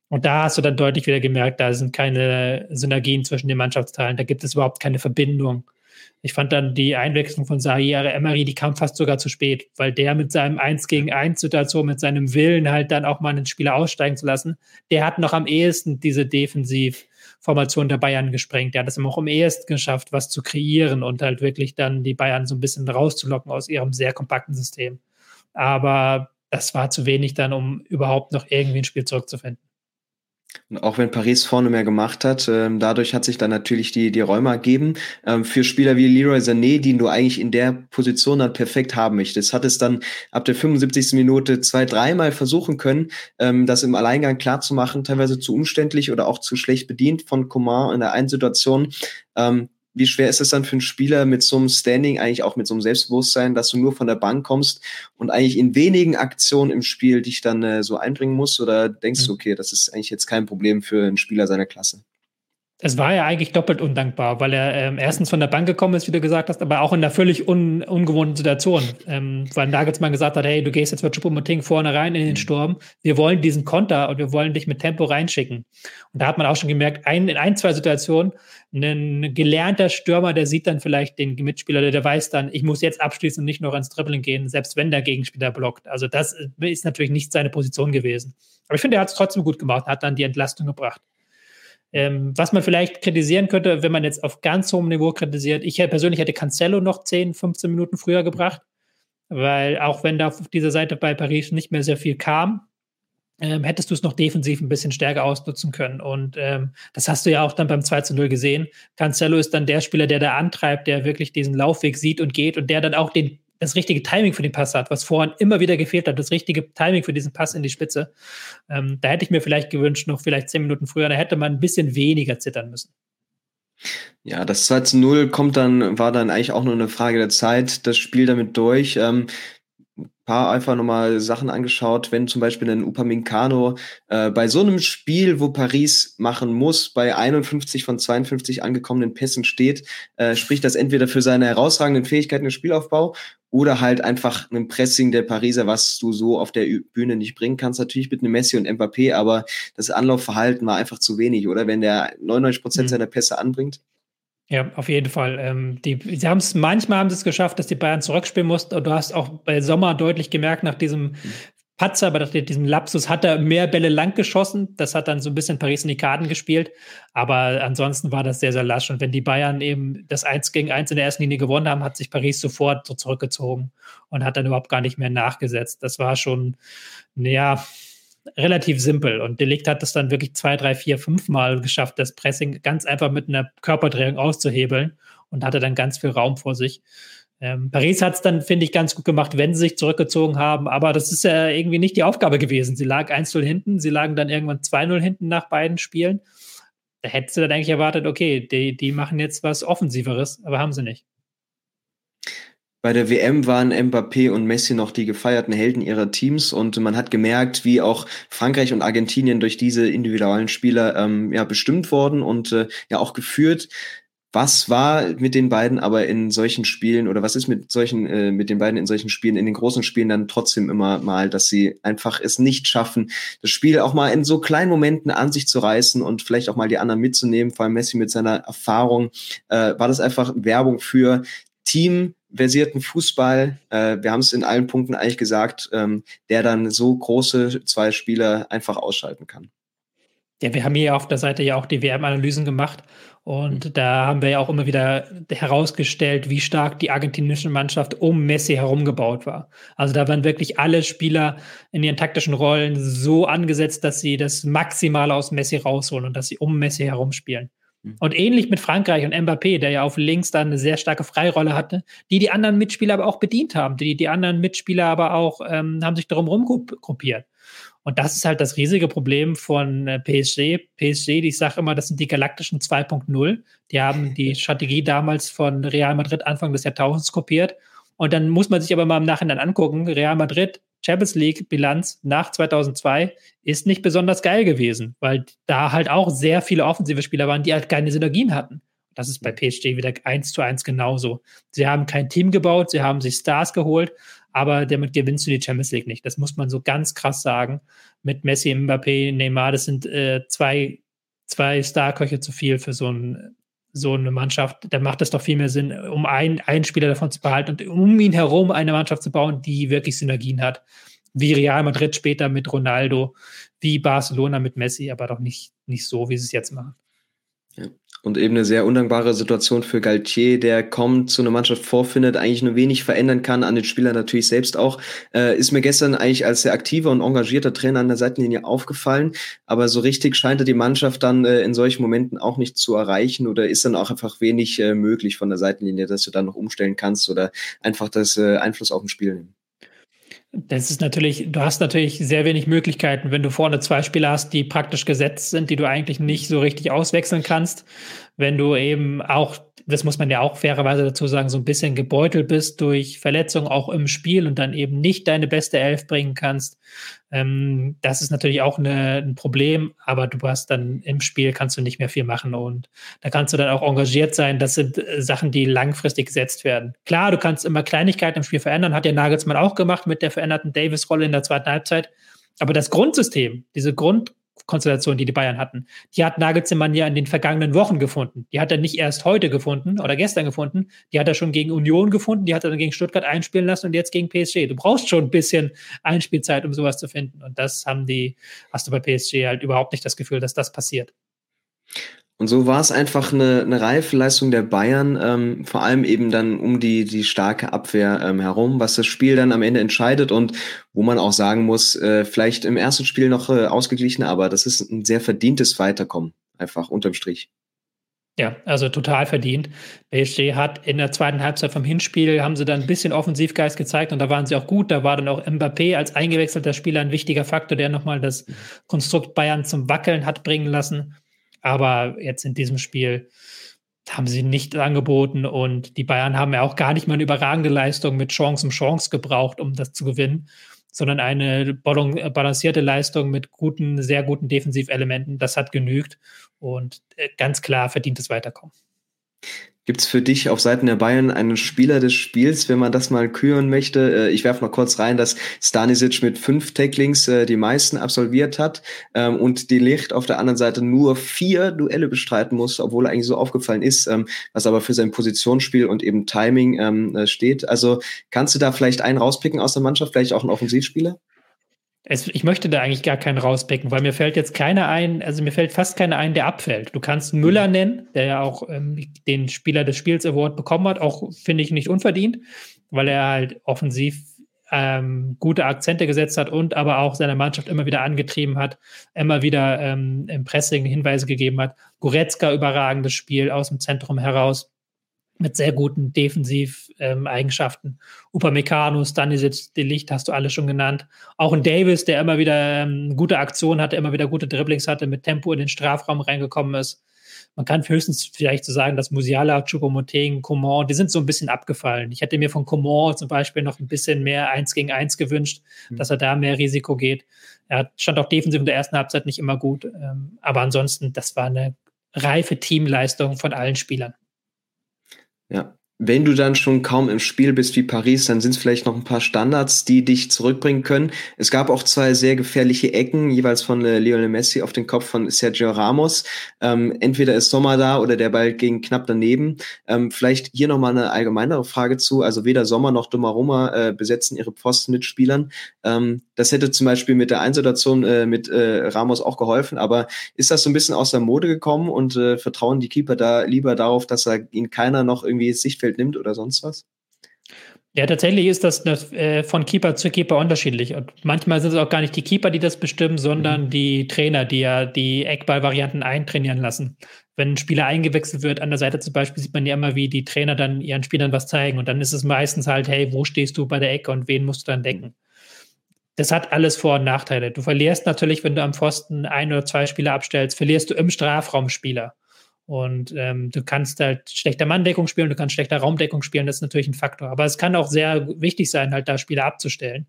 [SPEAKER 2] Und da hast du dann deutlich wieder gemerkt, da sind keine Synergien zwischen den Mannschaftsteilen, da gibt es überhaupt keine Verbindung. Ich fand dann die Einwechslung von Sahir Emery, die kam fast sogar zu spät, weil der mit seinem 1 gegen 1 Situation, mit seinem Willen halt dann auch mal einen Spieler aussteigen zu lassen, der hat noch am ehesten diese Defensivformation der Bayern gesprengt. Der hat es auch am ehesten geschafft, was zu kreieren und halt wirklich dann die Bayern so ein bisschen rauszulocken aus ihrem sehr kompakten System. Aber das war zu wenig dann, um überhaupt noch irgendwie ein Spiel zurückzufinden.
[SPEAKER 1] Auch wenn Paris vorne mehr gemacht hat, ähm, dadurch hat sich dann natürlich die, die Räume ergeben. Ähm, für Spieler wie Leroy Sané, die du eigentlich in der Position dann perfekt haben möchtest, hat es dann ab der 75. Minute zwei, dreimal versuchen können, ähm, das im Alleingang klar zu machen, teilweise zu umständlich oder auch zu schlecht bedient von Coman in der einen Situation. Wie schwer ist es dann für einen Spieler mit so einem Standing, eigentlich auch mit so einem Selbstbewusstsein, dass du nur von der Bank kommst und eigentlich in wenigen Aktionen im Spiel dich dann äh, so einbringen musst? Oder denkst mhm. du, okay, das ist eigentlich jetzt kein Problem für einen Spieler seiner Klasse?
[SPEAKER 2] Es war ja eigentlich doppelt undankbar, weil er ähm, erstens von der Bank gekommen ist, wie du gesagt hast, aber auch in einer völlig un ungewohnten Situation. Ähm, weil Nagelsmann gesagt hat, hey, du gehst jetzt mit Choupo-Moting vorne rein in den. Sturm. Wir wollen diesen Konter und wir wollen dich mit Tempo reinschicken. Und da hat man auch schon gemerkt, ein, in ein, zwei Situationen, ein gelernter Stürmer, der sieht dann vielleicht den Mitspieler, der, der weiß dann, ich muss jetzt abschließen und nicht noch ins Dribbling gehen, selbst wenn der Gegenspieler blockt. Also das ist natürlich nicht seine Position gewesen. Aber ich finde, er hat es trotzdem gut gemacht, hat dann die Entlastung gebracht. Ähm, was man vielleicht kritisieren könnte, wenn man jetzt auf ganz hohem Niveau kritisiert, ich persönlich hätte Cancelo noch 10, 15 Minuten früher gebracht, weil auch wenn da auf dieser Seite bei Paris nicht mehr sehr viel kam, ähm, hättest du es noch defensiv ein bisschen stärker ausnutzen können. Und ähm, das hast du ja auch dann beim 2 zu 0 gesehen. Cancelo ist dann der Spieler, der da antreibt, der wirklich diesen Laufweg sieht und geht und der dann auch den das richtige Timing für den Pass hat, was vorhin immer wieder gefehlt hat, das richtige Timing für diesen Pass in die Spitze. Ähm, da hätte ich mir vielleicht gewünscht, noch vielleicht zehn Minuten früher, da hätte man ein bisschen weniger zittern müssen.
[SPEAKER 1] Ja, das 2 zu 0 kommt dann, war dann eigentlich auch nur eine Frage der Zeit, das Spiel damit durch. Ähm, paar einfach nochmal Sachen angeschaut, wenn zum Beispiel ein Upamecano äh, bei so einem Spiel, wo Paris machen muss, bei 51 von 52 angekommenen Pässen steht, äh, spricht das entweder für seine herausragenden Fähigkeiten im Spielaufbau oder halt einfach ein Pressing der Pariser, was du so auf der Bühne nicht bringen kannst. Natürlich mit einem Messi und Mbappé, aber das Anlaufverhalten war einfach zu wenig, oder? Wenn der 99 Prozent mhm. seiner Pässe anbringt.
[SPEAKER 2] Ja, auf jeden Fall. Ähm, die, sie haben es manchmal haben sie es geschafft, dass die Bayern zurückspielen mussten. Und du hast auch bei Sommer deutlich gemerkt, nach diesem Patzer, bei diesem Lapsus hat er mehr Bälle lang geschossen. Das hat dann so ein bisschen Paris in die Karten gespielt. Aber ansonsten war das sehr, sehr lasch. Und wenn die Bayern eben das 1 gegen 1 in der ersten Linie gewonnen haben, hat sich Paris sofort so zurückgezogen und hat dann überhaupt gar nicht mehr nachgesetzt. Das war schon, naja, relativ simpel. Und Delikt hat es dann wirklich zwei, drei, vier, fünf Mal geschafft, das Pressing ganz einfach mit einer Körperdrehung auszuhebeln und hatte dann ganz viel Raum vor sich. Ähm, Paris hat es dann, finde ich, ganz gut gemacht, wenn sie sich zurückgezogen haben. Aber das ist ja irgendwie nicht die Aufgabe gewesen. Sie lag 1-0 hinten, sie lagen dann irgendwann 2-0 hinten nach beiden Spielen. Da hättest du dann eigentlich erwartet, okay, die, die machen jetzt was Offensiveres, aber haben sie nicht.
[SPEAKER 1] Bei der WM waren Mbappé und Messi noch die gefeierten Helden ihrer Teams und man hat gemerkt, wie auch Frankreich und Argentinien durch diese individuellen Spieler ähm, ja bestimmt worden und äh, ja auch geführt. Was war mit den beiden aber in solchen Spielen oder was ist mit solchen äh, mit den beiden in solchen Spielen in den großen Spielen dann trotzdem immer mal, dass sie einfach es nicht schaffen, das Spiel auch mal in so kleinen Momenten an sich zu reißen und vielleicht auch mal die anderen mitzunehmen. Vor allem Messi mit seiner Erfahrung äh, war das einfach Werbung für Team versierten Fußball, äh, wir haben es in allen Punkten eigentlich gesagt, ähm, der dann so große zwei Spieler einfach ausschalten kann.
[SPEAKER 2] Ja, wir haben hier auf der Seite ja auch die WM-Analysen gemacht und mhm. da haben wir ja auch immer wieder herausgestellt, wie stark die argentinische Mannschaft um Messi herumgebaut war. Also da waren wirklich alle Spieler in ihren taktischen Rollen so angesetzt, dass sie das Maximale aus Messi rausholen und dass sie um Messi herumspielen. Mhm. Und ähnlich mit Frankreich und Mbappé, der ja auf links dann eine sehr starke Freirolle hatte, die die anderen Mitspieler aber auch bedient haben. Die, die anderen Mitspieler aber auch ähm, haben sich darum rumgruppiert. Und das ist halt das riesige Problem von äh, PSG. PSG, ich sage immer, das sind die galaktischen 2.0. Die haben die Strategie damals von Real Madrid Anfang des Jahrtausends kopiert. Und dann muss man sich aber mal im Nachhinein angucken, Real Madrid Champions League Bilanz nach 2002 ist nicht besonders geil gewesen, weil da halt auch sehr viele offensive Spieler waren, die halt keine Synergien hatten. Das ist bei PSG wieder eins zu eins genauso. Sie haben kein Team gebaut, sie haben sich Stars geholt, aber damit gewinnst du die Champions League nicht. Das muss man so ganz krass sagen. Mit Messi, Mbappé, Neymar, das sind äh, zwei, zwei Starköche zu viel für so ein so eine Mannschaft, da macht es doch viel mehr Sinn, um ein, einen Spieler davon zu behalten und um ihn herum eine Mannschaft zu bauen, die wirklich Synergien hat. Wie Real Madrid später mit Ronaldo, wie Barcelona mit Messi, aber doch nicht, nicht so, wie sie es jetzt machen.
[SPEAKER 1] Ja und eben eine sehr undankbare Situation für Galtier, der kaum zu einer Mannschaft vorfindet, eigentlich nur wenig verändern kann, an den Spieler natürlich selbst auch. Äh, ist mir gestern eigentlich als sehr aktiver und engagierter Trainer an der Seitenlinie aufgefallen, aber so richtig scheint er die Mannschaft dann äh, in solchen Momenten auch nicht zu erreichen oder ist dann auch einfach wenig äh, möglich von der Seitenlinie, dass du dann noch umstellen kannst oder einfach das äh, Einfluss auf ein Spiel nehmen.
[SPEAKER 2] Das ist natürlich, du hast natürlich sehr wenig Möglichkeiten, wenn du vorne zwei Spieler hast, die praktisch gesetzt sind, die du eigentlich nicht so richtig auswechseln kannst. Wenn du eben auch das muss man ja auch fairerweise dazu sagen, so ein bisschen gebeutelt bist durch Verletzungen auch im Spiel und dann eben nicht deine beste Elf bringen kannst. Ähm, das ist natürlich auch eine, ein Problem, aber du hast dann im Spiel kannst du nicht mehr viel machen und da kannst du dann auch engagiert sein. Das sind äh, Sachen, die langfristig gesetzt werden. Klar, du kannst immer Kleinigkeiten im Spiel verändern, hat ja Nagelsmann auch gemacht mit der veränderten Davis-Rolle in der zweiten Halbzeit. Aber das Grundsystem, diese Grund, Konstellation, die die Bayern hatten. Die hat Nagelsmann ja in den vergangenen Wochen gefunden. Die hat er nicht erst heute gefunden oder gestern gefunden. Die hat er schon gegen Union gefunden. Die hat er dann gegen Stuttgart einspielen lassen und jetzt gegen PSG. Du brauchst schon ein bisschen Einspielzeit, um sowas zu finden. Und das haben die, hast du bei PSG halt überhaupt nicht das Gefühl, dass das passiert.
[SPEAKER 1] Und so war es einfach eine, eine reife Leistung der Bayern, ähm, vor allem eben dann um die, die starke Abwehr ähm, herum, was das Spiel dann am Ende entscheidet und wo man auch sagen muss, äh, vielleicht im ersten Spiel noch äh, ausgeglichen, aber das ist ein sehr verdientes Weiterkommen, einfach unterm Strich.
[SPEAKER 2] Ja, also total verdient. PSG hat in der zweiten Halbzeit vom Hinspiel haben sie dann ein bisschen Offensivgeist gezeigt und da waren sie auch gut. Da war dann auch Mbappé als eingewechselter Spieler ein wichtiger Faktor, der nochmal das Konstrukt Bayern zum Wackeln hat bringen lassen. Aber jetzt in diesem Spiel, haben sie nicht angeboten und die Bayern haben ja auch gar nicht mal eine überragende Leistung mit Chance um Chance gebraucht, um das zu gewinnen, sondern eine balancierte Leistung mit guten, sehr guten Defensivelementen. Das hat genügt und äh, ganz klar verdient es Weiterkommen.
[SPEAKER 1] Gibt es für dich auf Seiten der Bayern einen Spieler des Spiels, wenn man das mal küren möchte? Äh, ich werfe noch kurz rein, dass Stanisic mit fünf Tacklings äh, die meisten absolviert hat ähm, und die Licht auf der anderen Seite nur vier Duelle bestreiten muss, obwohl er eigentlich so aufgefallen ist, ähm, was aber für sein Positionsspiel und eben Timing ähm, äh, steht. Also kannst du da vielleicht einen rauspicken aus der Mannschaft, vielleicht auch einen Offensivspieler?
[SPEAKER 2] Es, ich möchte da eigentlich gar keinen rauspicken, weil mir fällt jetzt keiner ein, also mir fällt fast keiner ein, der abfällt. Du kannst Müller mhm. nennen, der ja auch ähm, den Spieler des Spiels Award bekommen hat, auch finde ich nicht unverdient, weil er halt offensiv ähm, gute Akzente gesetzt hat und aber auch seine Mannschaft immer wieder angetrieben hat, immer wieder ähm, im Pressing Hinweise gegeben hat. Goretzka überragendes Spiel aus dem Zentrum heraus mit sehr guten Defensiv-Eigenschaften. Ähm, Upamecano, Stanisic, De Licht hast du alle schon genannt. Auch ein Davis, der immer wieder ähm, gute Aktionen hatte, immer wieder gute Dribblings hatte, mit Tempo in den Strafraum reingekommen ist. Man kann höchstens vielleicht so sagen, dass Musiala, Choupo-Moting, Coman, die sind so ein bisschen abgefallen. Ich hätte mir von Coman zum Beispiel noch ein bisschen mehr Eins gegen Eins gewünscht, mhm. dass er da mehr Risiko geht. Er stand auch defensiv in der ersten Halbzeit nicht immer gut. Ähm, aber ansonsten, das war eine reife Teamleistung von allen Spielern.
[SPEAKER 1] Ja. Wenn du dann schon kaum im Spiel bist wie Paris, dann sind es vielleicht noch ein paar Standards, die dich zurückbringen können. Es gab auch zwei sehr gefährliche Ecken, jeweils von äh, Lionel Messi auf den Kopf von Sergio Ramos. Ähm, entweder ist Sommer da oder der Ball ging knapp daneben. Ähm, vielleicht hier nochmal eine allgemeinere Frage zu. Also weder Sommer noch Donnarumma äh, besetzen ihre Posten mit Spielern. Ähm, das hätte zum Beispiel mit der Einsituation äh, mit äh, Ramos auch geholfen. Aber ist das so ein bisschen aus der Mode gekommen und äh, vertrauen die Keeper da lieber darauf, dass er ihn keiner noch irgendwie Sichtfeld nimmt oder sonst was?
[SPEAKER 2] Ja, tatsächlich ist das, das äh, von Keeper zu Keeper unterschiedlich. Und manchmal sind es auch gar nicht die Keeper, die das bestimmen, sondern mhm. die Trainer, die ja die Eckball-Varianten eintrainieren lassen. Wenn ein Spieler eingewechselt wird, an der Seite zum Beispiel, sieht man ja immer, wie die Trainer dann ihren Spielern was zeigen. Und dann ist es meistens halt, hey, wo stehst du bei der Ecke und wen musst du dann decken? das hat alles Vor- und Nachteile. Du verlierst natürlich, wenn du am Pfosten ein oder zwei Spieler abstellst, verlierst du im Strafraum Spieler. Und ähm, du kannst halt schlechter Manndeckung spielen, du kannst schlechter Raumdeckung spielen, das ist natürlich ein Faktor. Aber es kann auch sehr wichtig sein, halt da Spieler abzustellen.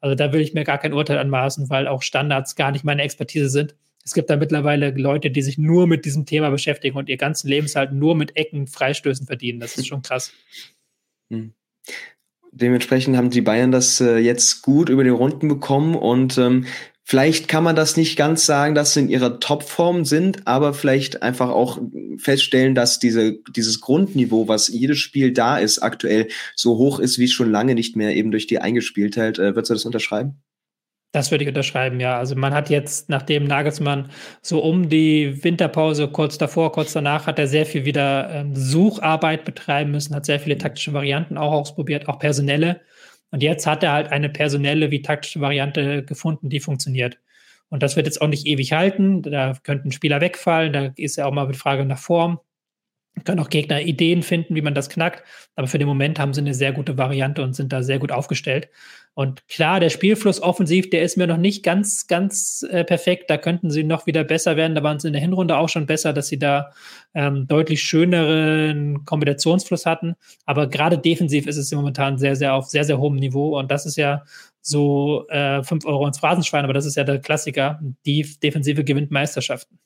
[SPEAKER 2] Also da will ich mir gar kein Urteil anmaßen, weil auch Standards gar nicht meine Expertise sind. Es gibt da mittlerweile Leute, die sich nur mit diesem Thema beschäftigen und ihr ganzen Lebenshalt nur mit Ecken, Freistößen verdienen. Das ist schon krass.
[SPEAKER 1] Hm dementsprechend haben die Bayern das äh, jetzt gut über die Runden bekommen und ähm, vielleicht kann man das nicht ganz sagen, dass sie in ihrer Topform sind, aber vielleicht einfach auch feststellen, dass diese, dieses Grundniveau, was jedes Spiel da ist, aktuell so hoch ist wie schon lange nicht mehr, eben durch die Eingespieltheit. Äh, würdest du das unterschreiben?
[SPEAKER 2] Das würde ich unterschreiben, ja. Also man hat jetzt, nachdem Nagelsmann so um die Winterpause kurz davor, kurz danach, hat er sehr viel wieder ähm, Sucharbeit betreiben müssen, hat sehr viele taktische Varianten auch ausprobiert, auch personelle. Und jetzt hat er halt eine personelle wie taktische Variante gefunden, die funktioniert. Und das wird jetzt auch nicht ewig halten. Da könnten Spieler wegfallen, da ist ja auch mal die Frage nach Form können auch Gegner Ideen finden, wie man das knackt. Aber für den Moment haben sie eine sehr gute Variante und sind da sehr gut aufgestellt. Und klar, der Spielfluss offensiv, der ist mir noch nicht ganz, ganz äh, perfekt. Da könnten sie noch wieder besser werden. Da waren sie in der Hinrunde auch schon besser, dass sie da ähm, deutlich schöneren Kombinationsfluss hatten. Aber gerade defensiv ist es momentan sehr, sehr auf sehr, sehr hohem Niveau. Und das ist ja so äh, 5 Euro ins Phrasenschwein, aber das ist ja der Klassiker. Die Defensive gewinnt Meisterschaften.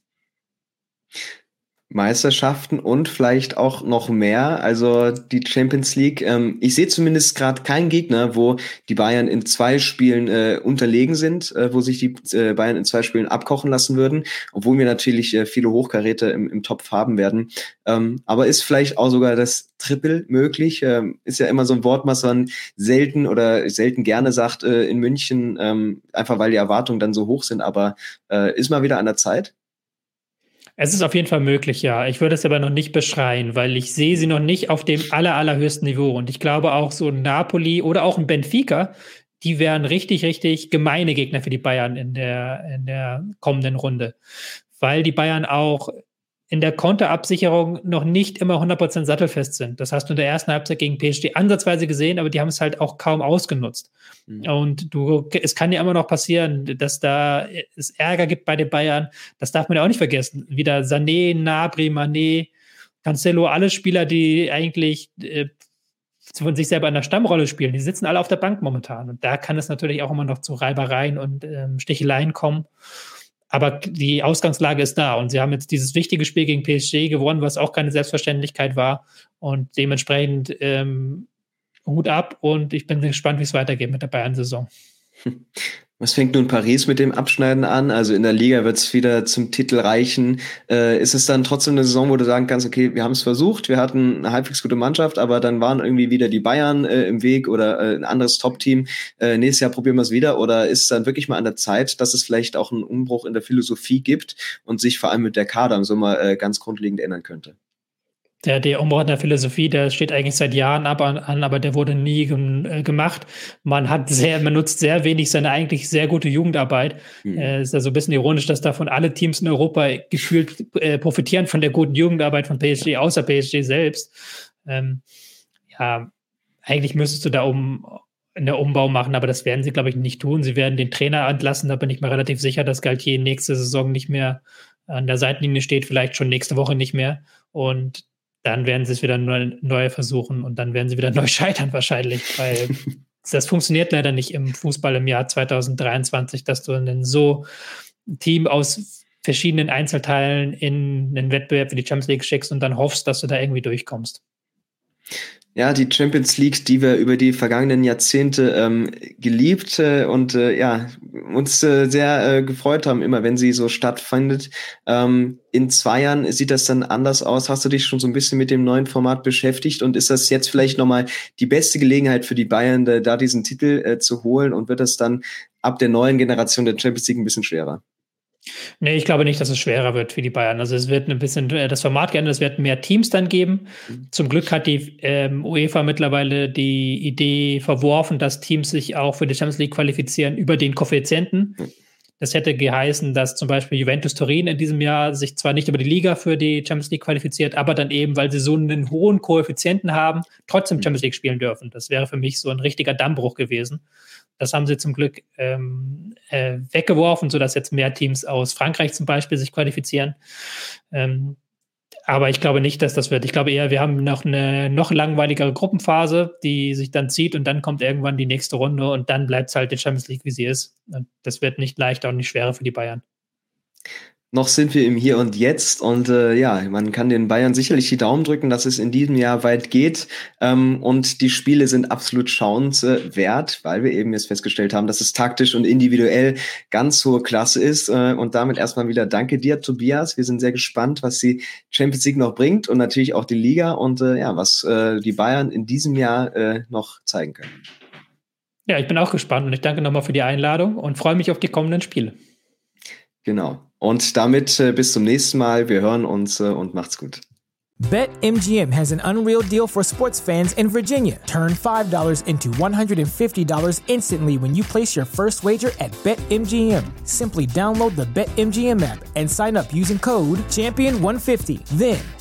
[SPEAKER 1] Meisterschaften und vielleicht auch noch mehr. Also die Champions League. Ähm, ich sehe zumindest gerade keinen Gegner, wo die Bayern in zwei Spielen äh, unterlegen sind, äh, wo sich die äh, Bayern in zwei Spielen abkochen lassen würden, obwohl wir natürlich äh, viele Hochkaräte im, im Topf haben werden. Ähm, aber ist vielleicht auch sogar das Triple möglich? Ähm, ist ja immer so ein Wort, was man selten oder selten gerne sagt äh, in München, ähm, einfach weil die Erwartungen dann so hoch sind. Aber äh, ist mal wieder an der Zeit?
[SPEAKER 2] Es ist auf jeden Fall möglich, ja. Ich würde es aber noch nicht beschreien, weil ich sehe sie noch nicht auf dem aller, allerhöchsten Niveau. Und ich glaube auch so Napoli oder auch ein Benfica, die wären richtig, richtig gemeine Gegner für die Bayern in der, in der kommenden Runde. Weil die Bayern auch in der Konterabsicherung noch nicht immer 100% sattelfest sind. Das hast du in der ersten Halbzeit gegen PSG ansatzweise gesehen, aber die haben es halt auch kaum ausgenutzt. Mhm. Und du, es kann ja immer noch passieren, dass da es Ärger gibt bei den Bayern. Das darf man ja auch nicht vergessen. Wieder Sané, Nabri, Mané, Cancelo, alle Spieler, die eigentlich äh, von sich selber in der Stammrolle spielen, die sitzen alle auf der Bank momentan. Und da kann es natürlich auch immer noch zu Reibereien und ähm, Sticheleien kommen. Aber die Ausgangslage ist da und sie haben jetzt dieses wichtige Spiel gegen PSG gewonnen, was auch keine Selbstverständlichkeit war. Und dementsprechend ähm, Hut ab und ich bin gespannt, wie es weitergeht mit der Bayern-Saison.
[SPEAKER 1] Was fängt nun Paris mit dem Abschneiden an? Also in der Liga wird es wieder zum Titel reichen. Äh, ist es dann trotzdem eine Saison, wo du sagen kannst, okay, wir haben es versucht, wir hatten eine halbwegs gute Mannschaft, aber dann waren irgendwie wieder die Bayern äh, im Weg oder äh, ein anderes Top-Team. Äh, nächstes Jahr probieren wir es wieder. Oder ist es dann wirklich mal an der Zeit, dass es vielleicht auch einen Umbruch in der Philosophie gibt und sich vor allem mit der Kader im Sommer äh, ganz grundlegend ändern könnte?
[SPEAKER 2] Der, der Umbau der Philosophie, der steht eigentlich seit Jahren ab an, aber der wurde nie äh, gemacht. Man hat sehr, man nutzt sehr wenig seine eigentlich sehr gute Jugendarbeit. Mhm. Äh, ist ja so ein bisschen ironisch, dass davon alle Teams in Europa gefühlt äh, profitieren von der guten Jugendarbeit von PSG, außer PSG selbst. Ähm, ja, eigentlich müsstest du da um eine Umbau machen, aber das werden sie, glaube ich, nicht tun. Sie werden den Trainer entlassen, da bin ich mir relativ sicher, dass Galtier nächste Saison nicht mehr an der Seitenlinie steht, vielleicht schon nächste Woche nicht mehr. Und dann werden sie es wieder neu, neu versuchen und dann werden sie wieder neu scheitern wahrscheinlich, weil das funktioniert leider nicht im Fußball im Jahr 2023, dass du ein so Team aus verschiedenen Einzelteilen in einen Wettbewerb für die Champions League schickst und dann hoffst, dass du da irgendwie durchkommst.
[SPEAKER 1] Ja, die Champions League, die wir über die vergangenen Jahrzehnte ähm, geliebt äh, und äh, ja uns äh, sehr äh, gefreut haben, immer wenn sie so stattfindet. Ähm, in zwei Jahren sieht das dann anders aus. Hast du dich schon so ein bisschen mit dem neuen Format beschäftigt und ist das jetzt vielleicht nochmal die beste Gelegenheit für die Bayern, da, da diesen Titel äh, zu holen und wird das dann ab der neuen Generation der Champions League ein bisschen schwerer?
[SPEAKER 2] Nee, ich glaube nicht, dass es schwerer wird für die Bayern. Also es wird ein bisschen äh, das Format geändert, es wird mehr Teams dann geben. Mhm. Zum Glück hat die ähm, UEFA mittlerweile die Idee verworfen, dass Teams sich auch für die Champions League qualifizieren über den Koeffizienten. Mhm. Das hätte geheißen, dass zum Beispiel Juventus Turin in diesem Jahr sich zwar nicht über die Liga für die Champions League qualifiziert, aber dann eben, weil sie so einen hohen Koeffizienten haben, trotzdem mhm. Champions League spielen dürfen. Das wäre für mich so ein richtiger Dammbruch gewesen. Das haben sie zum Glück ähm, äh, weggeworfen, sodass jetzt mehr Teams aus Frankreich zum Beispiel sich qualifizieren. Ähm, aber ich glaube nicht, dass das wird. Ich glaube eher, wir haben noch eine noch langweiligere Gruppenphase, die sich dann zieht und dann kommt irgendwann die nächste Runde und dann bleibt es halt die Champions League, wie sie ist. Und das wird nicht leichter und nicht schwerer für die Bayern.
[SPEAKER 1] Noch sind wir im Hier und Jetzt und äh, ja, man kann den Bayern sicherlich die Daumen drücken, dass es in diesem Jahr weit geht. Ähm, und die Spiele sind absolut schauenswert, weil wir eben jetzt festgestellt haben, dass es taktisch und individuell ganz hohe Klasse ist. Äh, und damit erstmal wieder danke dir, Tobias. Wir sind sehr gespannt, was die Champions League noch bringt und natürlich auch die Liga und äh, ja, was äh, die Bayern in diesem Jahr äh, noch zeigen können.
[SPEAKER 2] Ja, ich bin auch gespannt und ich danke nochmal für die Einladung und freue mich auf die kommenden Spiele.
[SPEAKER 1] Genau. Und damit äh, bis zum nächsten Mal. Wir hören uns äh, und macht's gut.
[SPEAKER 3] BetMGM has an unreal deal for sports fans in Virginia. Turn $5 into $150 instantly when you place your first wager at BetMGM. Simply download the BetMGM app and sign up using code Champion150. Then